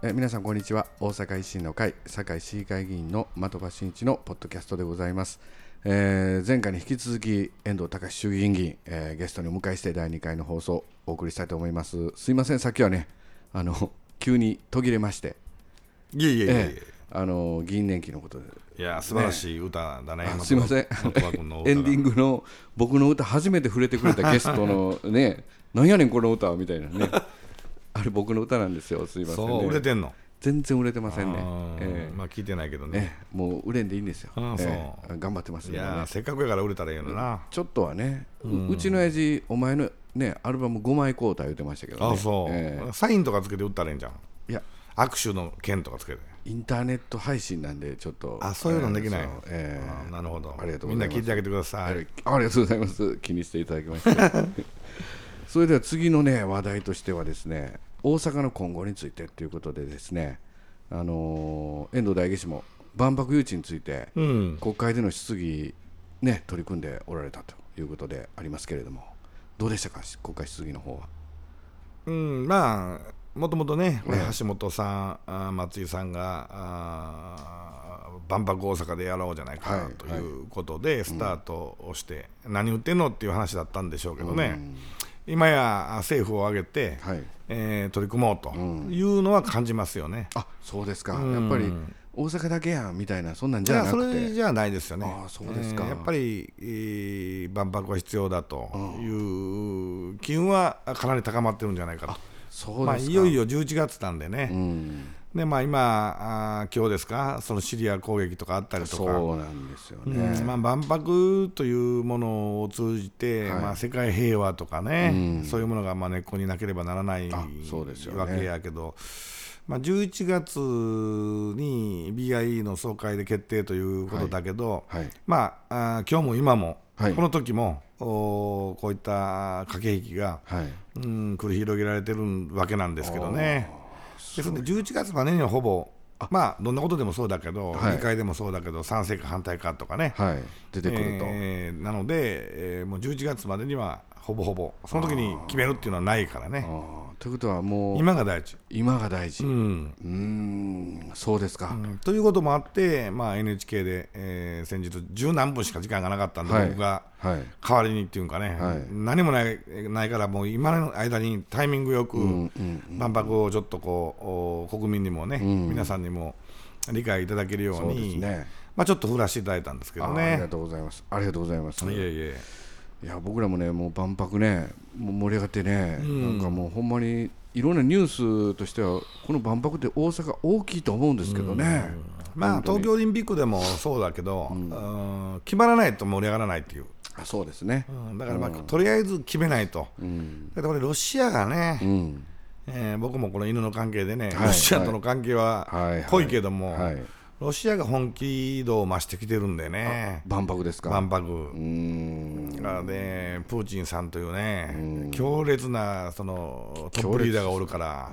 え皆さんこんにちは。大阪維新の会堺市議会議員の的場真一のポッドキャストでございます、えー前回に引き続き遠藤隆衆議院議員、えーゲストにお迎えして第2回の放送をお送りしたいと思います。すいません。さっきはねあの急に途切れまして、いえいえいえいえ。えあの議員年金のことで。えいや素晴らしい歌だねあすいません。エンディングの僕の歌初めて触れてくれたゲストのね なんやねんこの歌はみたいなねあれ僕の歌なんですよ。すいません、ね、そう売れてんの？全然売れてませんね。ええ。まあ聞いてないけどね。ええもう売れんでいいんですよ。ええ頑張ってますね。いやせっかくやから売れたらいいのな。ちょっとはね、ううちの親父お前のねアルバム5枚買うた言ってましたけどね。あそう。えサインとかつけて売ったらいいんじゃん。えいや。握手の剣とかつけて。インターネット配信なんでちょっと。あそういうのできない。えーなるほど。ありがとうみござます。んない聞いてあげてください。ありありがとうございます。気にしていただきまして それでは次のね話題としてはですね大阪の今後についてということでですねあのー遠藤大義士も万博誘致についてうん。国会での質疑ね取り組んでおられたということでありますけれどもどうでしたか？国会質疑の方は。うんまあもともとね、橋本さん、松井さんが万博大阪でやろうじゃないかはない。ということで、スタートをして、何売ってんのっていう話だったんでしょうけどね、今や政府を挙げて、はい。えー取り組もうというのは感じますよね。あそうですか、うん。やっぱり大阪だけやんみたいなそんなんじじゃなくて。れじゃないですよね。あーそうですか。えーやっぱり、えー万博は必要だという機運はかなり高まってるんじゃないかと。そうですか、まあ、いよいよ11月なんでね、うんでまあ、今、あー今日ですか、そのシリア攻撃とかあったりとか、そうなんですようね、んまあ、万博というものを通じて、はい。まあ、世界平和とかね、うん。そういうものがまあ根っこになければならないあそうですよね。わけやけど、まあ、11月に BIE の総会で決定ということだけど、はい。まあ、あー今日も今も、はい。この時もおーこういった駆け引きが、はい。うん、繰り広げられてるわけなんですけどね。ですので11月までにはほぼまあどんなことでもそうだけど、はい。議会でもそうだけど賛成か反対かとかね、はい。出てくると、えーなので、えーもう11月までにはほぼほぼその時に決めるっていうのはないからね。あーということはもう今が大事、今が大事。ううんそうですか、うん。ということもあって、まあ、NHK で、えー先日十何分しか時間がなかったんで、はい。僕がはい。代わりにっていうかね、はい。何もないないからもう今の間にタイミングよく、万博をちょっとこうお国民にもね、ん。皆さんにも理解いただけるようにね。まあ、ちょっと振らせていただいたんですけどあーありがね。とうございます。ありがとうございます。いえいえいや僕らもねもう万博ねもう盛り上がってね、なんかもうほんまにいろんなニュースとしてはこの万博って大阪大きいと思うんですけどね、まあ、東京オリンピックでもそうだけど、うん。決まらないと盛り上がらないっていう、あそうですね。うん。だから、まあとりあえず決めないと、うん、だってこれ、ロシアがね、うん、えー僕もこの犬の関係でね、はい。ロシアとの関係ははい。はい濃いけども、はい。ロシアが本気度を増してきてるんでね、万博ですか。万博。うーん。だからね、プーチンさんというね、強烈なそのトップリーダーがおるから、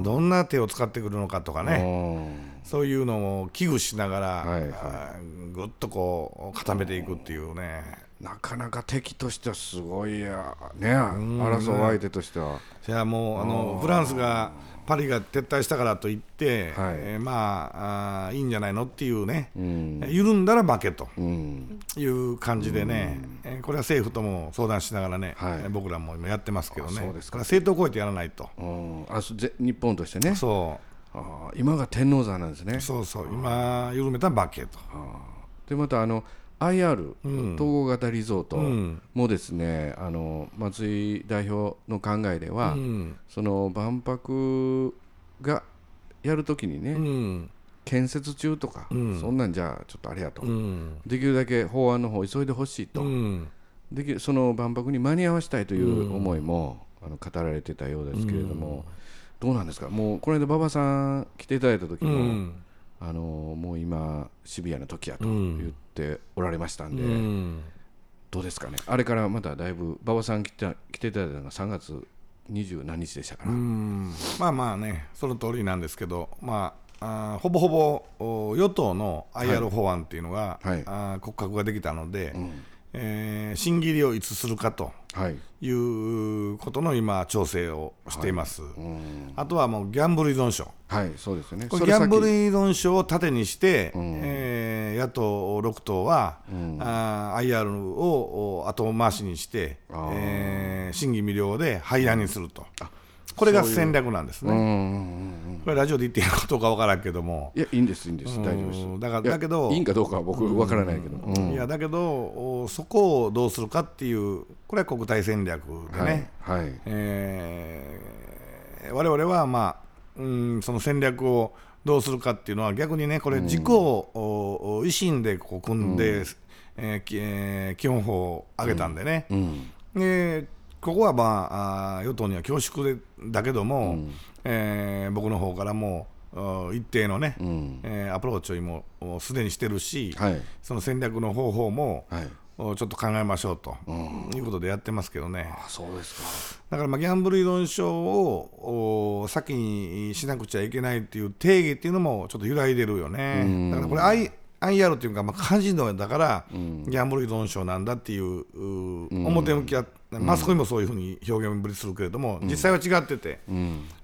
どんな手を使ってくるのかとかね、ねそういうのを危惧しながら、はいはい。ぐっとこう固めていくっていうね、なかなか敵としてはすごいやね争う相手としては。それはもうあのフランスがパリが撤退したからといって、はい。えーまああーいいんじゃないのっていうね、うん。緩んだら負けとうん。いう感じでね、えーこれは政府とも相談しながらね、はい。えー僕らも今やってますけどね、あそうですか。政党を超えてやらないと。うん。あそぜ日本としてね。そあー今が天王山なんですね。うそう。そう今緩めたら負けと。でまたあの IR、うん。統合型リゾートうん。もですね、あの松井代表の考えでは、うん。その万博がやるときにね、うん。建設中とか、うん。そんなんじゃちょっとあれやと、うん。できるだけ法案の方急いでほしいと、うん。できるその万博に間に合わせたいという思いも、あの語られてたようですけれども、どうなんですか？もうこの間馬場さん来ていただいた時うも、ん。あのもう今シビアな時やとうん。言っておられましたんで、うん。どうですかね。あれからまただいぶ馬場さん来て来ていただいたのが3月20何日でしたから、うん。まあまあね、その通りなんですけど、まあ、あーほぼほぼお与党の IR 法案っていうのが、はい。あー骨格ができたので、ん。えー審議入りをいつするかとはい。いうことの今、調整をしています、あとはもうギャンブル依存症、はいそうですよね。これギャンブル依存症を盾にして、えー野党6党は、あー IR をお後回しにして、えー審議未了で廃案にすると、これが戦略なんですね。うん。うんうんこれラジオで言っていいどうかわからんけども、いやいいんですいいんです。大丈夫です。うんだからだけどいいんかどうかは僕わからないけど、うん。いやだけどおそこをどうするかっていうこれは国体戦略でね、はいはい。えー我々は、まあうん、その戦略をどうするかっていうのは逆にねこれ自公をお維新でこう組んで、えーきえー基本法を上げたんでね、うん。でここは、まあ、あー与党には恐縮でだけども、えー僕の方からもお一定のね、うん。えーアプローチをもうすでにしてるし、はい。その戦略の方法も、はい。おちょっと考えましょうと、いうことでやってますけどね。あそうですか。だからまあギャンブル依存症をお先にしなくちゃいけないっていう定義っていうのもちょっと揺らいでるよね。だからこれ IR っていうか、まあ、カジノだからギャンブル依存症なんだっていうう表向きはマスコミもそういうふうに表現ぶりするけれども、実際は違ってて、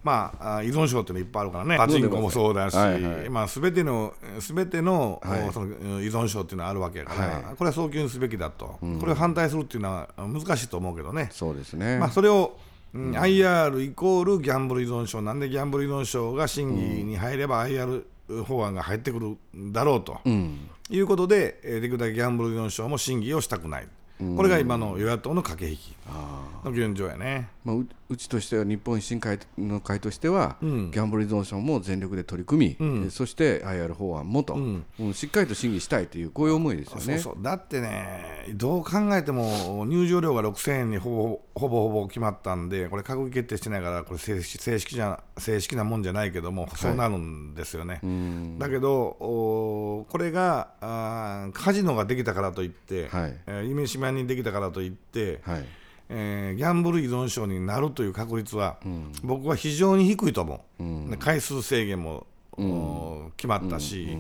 まああ依存症っていうのいっぱいあるからね。パチンコもそうだし、はいはい。まあ、全ての全ての,、はい。その依存症っていうのはあるわけやから、はい。これは早急にすべきだと、これを反対するっていうのは難しいと思うけどね。そうですね、まあ、それを、うん IR イコールギャンブル依存症。なんでギャンブル依存症が審議に入れば IR 法案が入ってくるんだろうと、うん。いうことで、えーできるだけギャンブル依存症も審議をしたくない、これが今の与野党の駆け引き。の現状やね。まあ、ううちとしては日本維新会の会としては、ギャンブル依存症も全力で取り組み、えそして IR 法案もと、うん。しっかりと審議したいというこういう思いですよね。そう。そうだってね、どう考えても入場料が6000円にほぼほぼほぼ決まったんで、これ、閣議決定してないから、これ正式正式じゃ、正式なもんじゃないけども、そうなるんですよね。だけど、おこれがあーカジノができたからといって、はい。えー夢島にできたからといって、はい。えーギャンブル依存症になるという確率は、僕は非常に低いと思う、で回数制限も、お決まったし、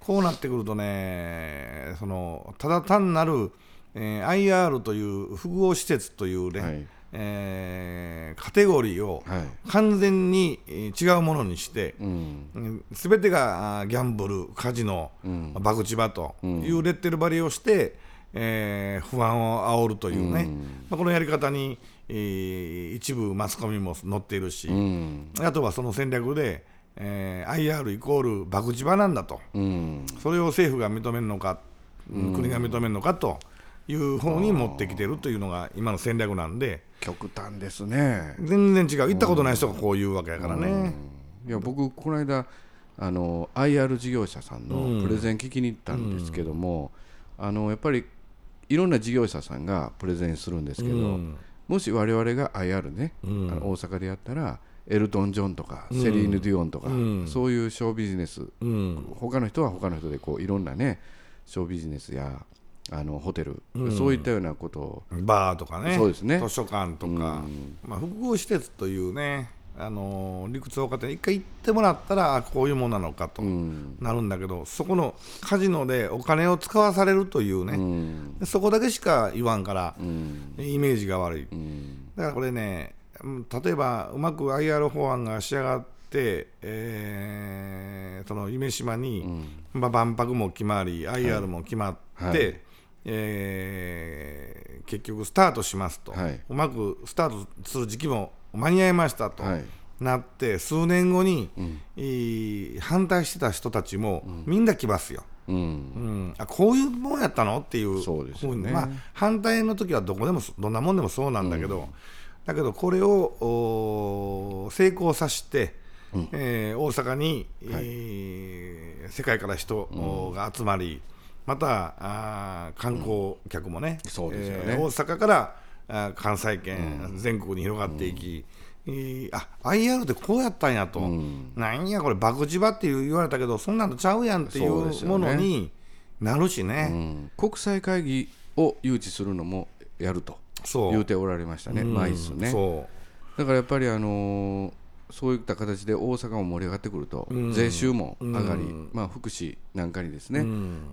こうなってくるとね、そのただ単なる、えー IR という複合施設というね、はいえーカテゴリーをはい。完全にえー違うものにして、うん。すべてがギャンブル、カジノ、博打場というレッテル張りをして、えー不安を煽るというね、まあ、このやり方に、えー一部マスコミも乗っているし、うん。あとはその戦略で、えー IR イコール博打場なんだと、うん。それを政府が認めるのか、国が認めるのかという方に持ってきてるというのが今の戦略なんで、極端ですね。全然違う、行ったことない人がこう言うわけやからね。いや僕この間あの IR 事業者さんのプレゼン聞きに行ったんですけども、あのやっぱりいろんな事業者さんがプレゼンするんですけど、うん。もし我々が IR ね、あの大阪でやったらエルトン・ジョンとか、セリーヌ・ディオンとか、そういうショービジネス、うん。他の人は他の人でこういろんなねショービジネスやあのホテル、そういったようなことを。バーとかね。そうですね。図書館とか、まあ、複合施設というね、あのー理屈を分かって一回行ってもらったらあこういうものなのかとうん。なるんだけど、そこのカジノでお金を使わされるというね、うん。でそこだけしか言わんから、うん。イメージが悪い、うん。だからこれね、うん例えばうまく IR 法案が仕上がって、えーその夢島に、まあ、万博も決まり、IR も決まって、はいえー結局スタートしますと、はい。うまくスタートする時期も間に合いましたと。はい。なって数年後に、いい反対してた人たちも、みんな来ますよ、うん。うん、あこういうもんやったの？っていうそうですよね。まあ、反対の時はどこでもそどんなもんでもそうなんだけど、だけどこれをお成功させて、えー大阪に、えー世界から人が集まり、またあー観光客もね,、そうですよね。えー大阪からあー関西圏、全国に広がっていき、えーあ IR ってこうやったんやと、なんやこれ、博打場って言われたけど、そんなのちゃうやんっていそうものになるしね。うん。国際会議を誘致するのもやると言うておられましたね、うん。マイスね。そだからやっぱりあのーそういった形で大阪も盛り上がってくると、税収も上がり、まあ、福祉なんかにですね、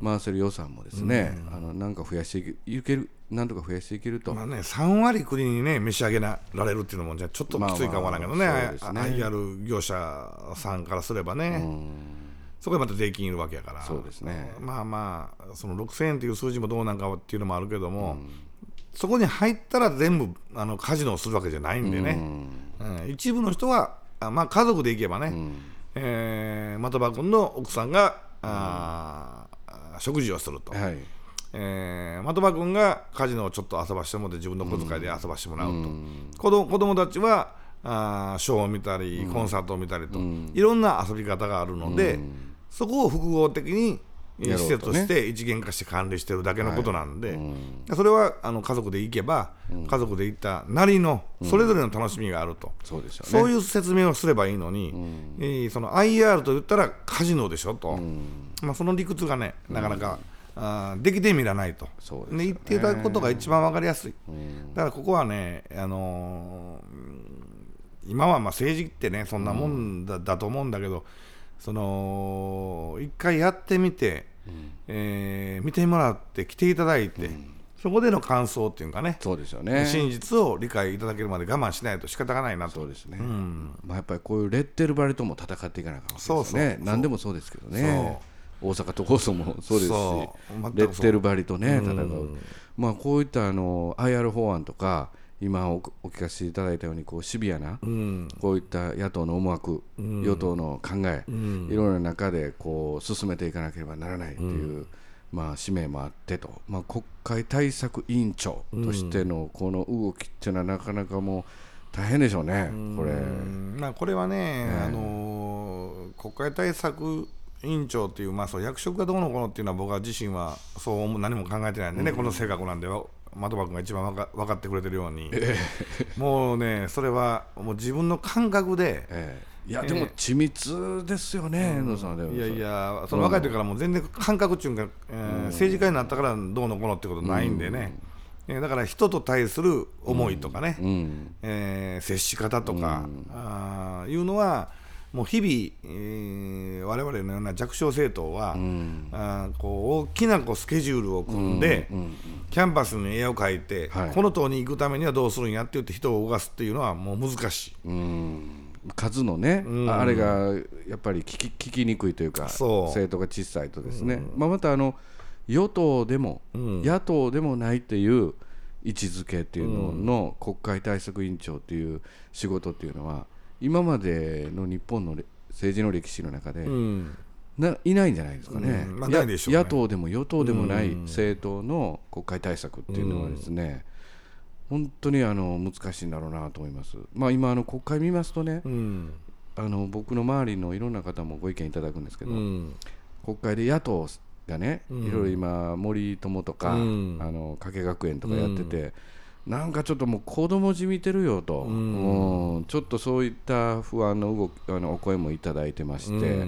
回せる予算もですね、あのなんか増やしていけるなんとか増やしていけると、まあね、3割国にね召し上げられるっていうのもじゃちょっときついかもわからんけどね,、まあまあね、IR 業者さんからすればね。そこでまた税金いるわけやからそうですねまあまあその6000円という数字もどうなんかっていうのもあるけども、そこに入ったら全部あのカジノをするわけじゃないんでね、うん、一部の人はあ、まあ、家族で行けばね、うん、えー、的場君の奥さんが、あ食事をすると。はい。えー、的場君がカジノをちょっと遊ばしてもらって自分の小遣いで遊ばしてもらうと、うん、子供子供たちはあショーを見たり、コンサートを見たりと、うん、いろんな遊び方があるので、うん、そこを複合的に施設として一元化して管理してるだけのことなんで、はい。うん、それはあの家族で行けば、うん、家族で行ったなりのそれぞれの楽しみがあると、そうですよね、そういう説明をすればいいのに、えー、その IR と言ったらカジノでしょと、まあ、その理屈がねなかなか、あできてみらないと、そうで、ね、言っていただくことが一番分かりやすい、だからここはね、あのー、今はまあ政治ってねそんなもんだ,、だと思うんだけど、その一回やってみて、うん、えー、見てもらって来ていただいて、うん、そこでの感想っていうかねそうですよね。真実を理解いただけるまで我慢しないと仕方がないなと。そうですね、うん、まあ、やっぱりこういうレッテルバリとも戦っていかなきゃいけないですね。そうそう。何でもそうですけどね。大阪都構想もそうですし。レッテルバリとね戦う、まあ、こういったあの IR 法案とか今お聞かせいただいたようにこうシビアな、うん、こういった野党の思惑、うん、与党の考え、うん、いろいろな中でこう進めていかなければならないという、まあ、使命もあってと、まあ、国会対策委員長としてのこの動きっていうのはなかなかもう大変でしょうね、これ。まあ、これはね、ね。あの国会対策委員長っていう、まあ、そう役職がどうのこうのっていうのは僕は自身はそう何も考えてないんでね、この性格なんで的場君が一番分か分かってくれてるように、えー、もうねそれはもう自分の感覚で、えー、いやでも緻密ですよね、遠、藤、さんいやいやその若い時からもう全然感覚っていうか、えー、政治家になったからどうのこうのってことないんでね、えだから人と対する思いとかね、うん、えー、接し方とか、うん、あいうのはもう日々、えー、我々のような弱小政党は、うん、あこう大きなこうスケジュールを組んで、うんうん、キャンパスに絵を描いて、はい、この党に行くためにはどうするんやって言って人を動かすっていうのはもう難しい。数のね、あれがやっぱり聞き聞きにくいというか政党が小さいとですね、まあ、またあの与党でも、野党でもないっていう位置づけっていうのの国会対策委員長っていう仕事っていうのは今までの日本の政治の歴史の中で、ないないんじゃないですかね。うん。まあね、野党でも与党でもない政党の国会対策っていうのはですね、本当にあの難しいんだろうなと思います。まあ、今あの国会見ますとね、うん、あの僕の周りのいろんな方もご意見いただくんですけど、うん、国会で野党がね、いろいろ今森友とか、あの加計学園とかやってて、なんかちょっともう子供じみてるよと、うん、ちょっとそういった不安の動きあのお声もいただいてまして、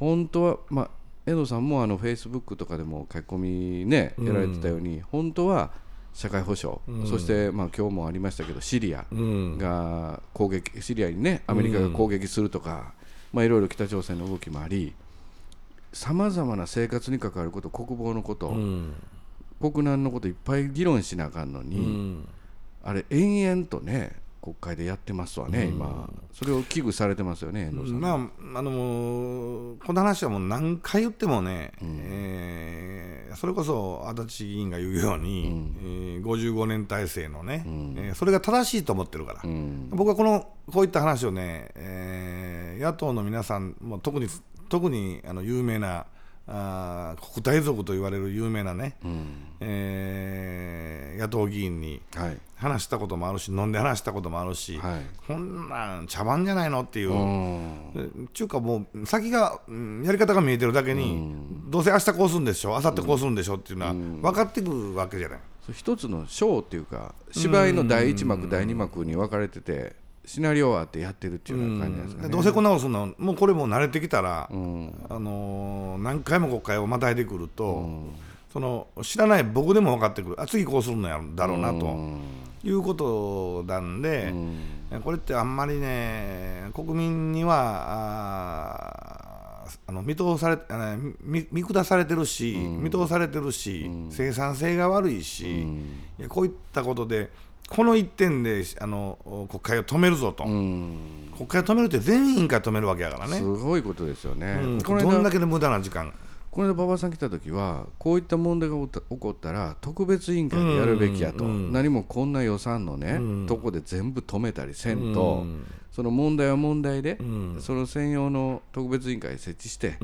本当は、まあ、遠藤さんもあのフェイスブックとかでも書き込みね、やられてたように、本当は社会保障、そして、まあ今日もありましたけど、シリアが攻撃、シリアにね、アメリカが攻撃するとか、まあ、いろいろ北朝鮮の動きもあり、さまざまな生活に関わること、国防のこと、国難のこといっぱい議論しなあかんのに、うん、あれ延々とね国会でやってますわね、うん、今、それを危惧されてますよね、まあ、あのー、この話はもう何回言ってもね、うん、えー、それこそ足立議員が言うように、うん、えー、55年体制のね、うん、えー、それが正しいと思ってるから、うん、僕はこのこういった話をね、えー、野党の皆さん、も特に特にあの有名なあ国大族と言われる有名なね、うん、えー、野党議員に話したこともあるし、飲んで話したこともあるし、はい、こんなん茶番じゃないのっていう、ちゅうかもう先が、やり方が見えてるだけに、うん、どうせ明日こうするんでしょ明後日こうするんでしょっていうのは分かってくるわけじゃない。一つのショーっていうか芝居の第一幕、第二幕に分かれててシナリオはあってやってるっていうような感じですかね、どうせこんなことするのもうこれも慣れてきたら、うん、あのー、何回も国会をまたいでくると、うん、その知らない僕でも分かってくる。あ次こうするのやだろうなと、いうことなんで、これってあんまりね国民にはあの見通され見見下されてるし、うん、見通されてるし、うん、生産性が悪いし、うん、いやこういったことでこの一点であの国会を止めるぞと、国会を止めるって全員会止めるわけやからね。すごいことですよね、これどんだけの無駄な時間。この間馬場さん来た時はこういった問題が起こったら特別委員会でやるべきやと、何もこんな予算のね、とこで全部止めたりせんと、その問題は問題で、その専用の特別委員会設置して、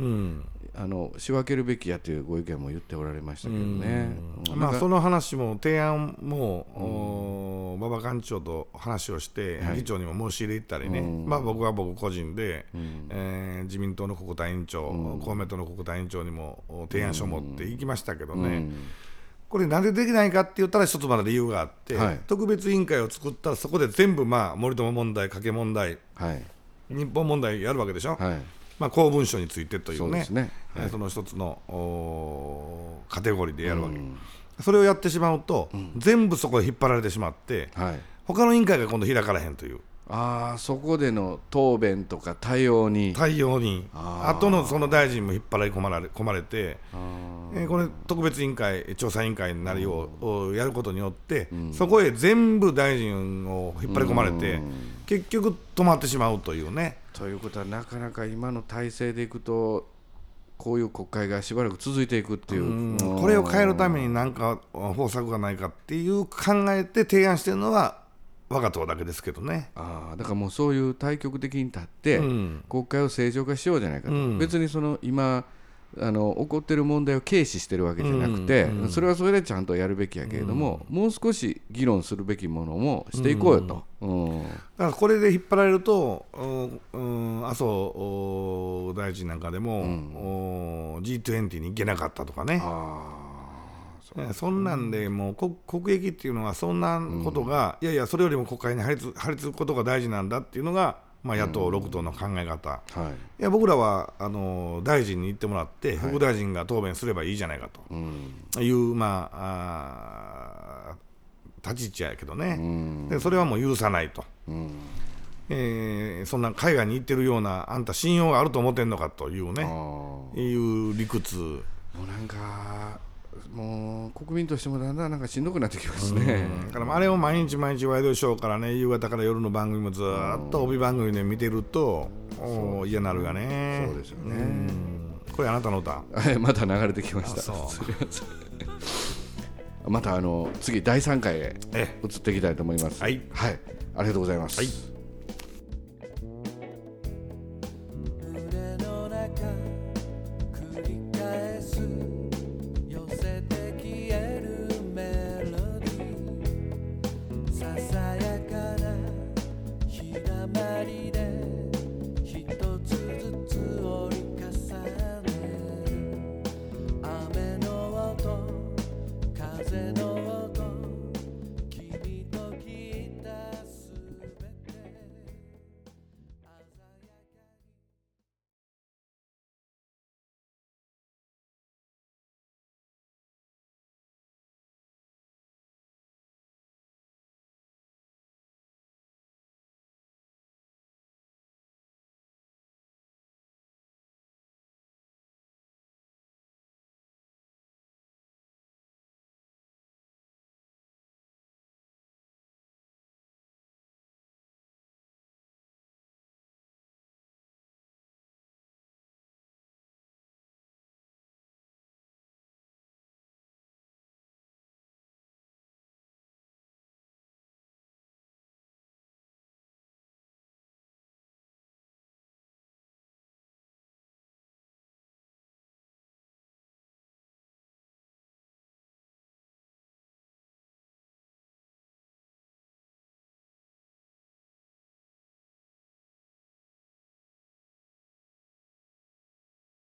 あの仕分けるべきやというご意見も言っておられましたけどね、まあ、その話も提案も馬場幹事長と話をして、はい、議長にも申し入れ行ったりね、まあ、僕は僕個人で、うん、えー、自民党の国対委員長、公明党の国対委員長にも提案書を持って行きましたけどね。これなんでできないかって言ったら一つまだ理由があって、はい、特別委員会を作ったらそこで全部まあ森友問題、加計問題、はい、日本問題やるわけでしょ、はい、まあ、公文書についてというねそね、はい、その一つのカテゴリーでやるわけ、うん、それをやってしまうと、うん、全部そこへ引っ張られてしまって、はい、他の委員会が今度開かれへんという。あそこでの答弁とか対応に。対応に。あとのその大臣も引っ張り込まれ込まれて、えー、これ特別委員会調査委員会になるようやることによって、うん、そこへ全部大臣を引っ張り込まれて、結局止まってしまうというね。ということはなかなか今の体制でいくとこういう国会がしばらく続いていくっていう。これを変えるために何か方策がないかっていう考えて提案してるのは我が党だけですけどね。あだからもうそういう対極的に立って、うん、国会を正常化しようじゃないかと、うん、別にその今あの起こっている問題を軽視してるわけじゃなくて、うんうん、それはそれでちゃんとやるべきやけれども、うん、もう少し議論するべきものもしていこうよと、うん。だからこれで引っ張られると、うん麻生大臣なんかでも、うん、G20 に行けなかったとかね。そんなんで、もう国益っていうのは、そんなことが、いやいや、それよりも国会に張り付くことが大事なんだっていうのが、まあ、野党6党の考え方、はい、いや僕らはあの大臣に行ってもらって、副大臣が答弁すればいいじゃないかと。いう、まあ、あ立ち位置やけどね、でそれはもう許さないと。えー、そんな海外に行ってるようなあんた信用があると思ってんのかというね。いう理屈。もうなんかもう国民としてもだんだんなんかしんどくなってきますね。だからあれを毎日毎日ワイドショーからね夕方から夜の番組もずっと帯番組で見てるとお嫌なるがね。そうですよね。これあなたの歌。また流れてきました。またあの次第3回へ移っていきたいと思います。はい、はい、ありがとうございます。はい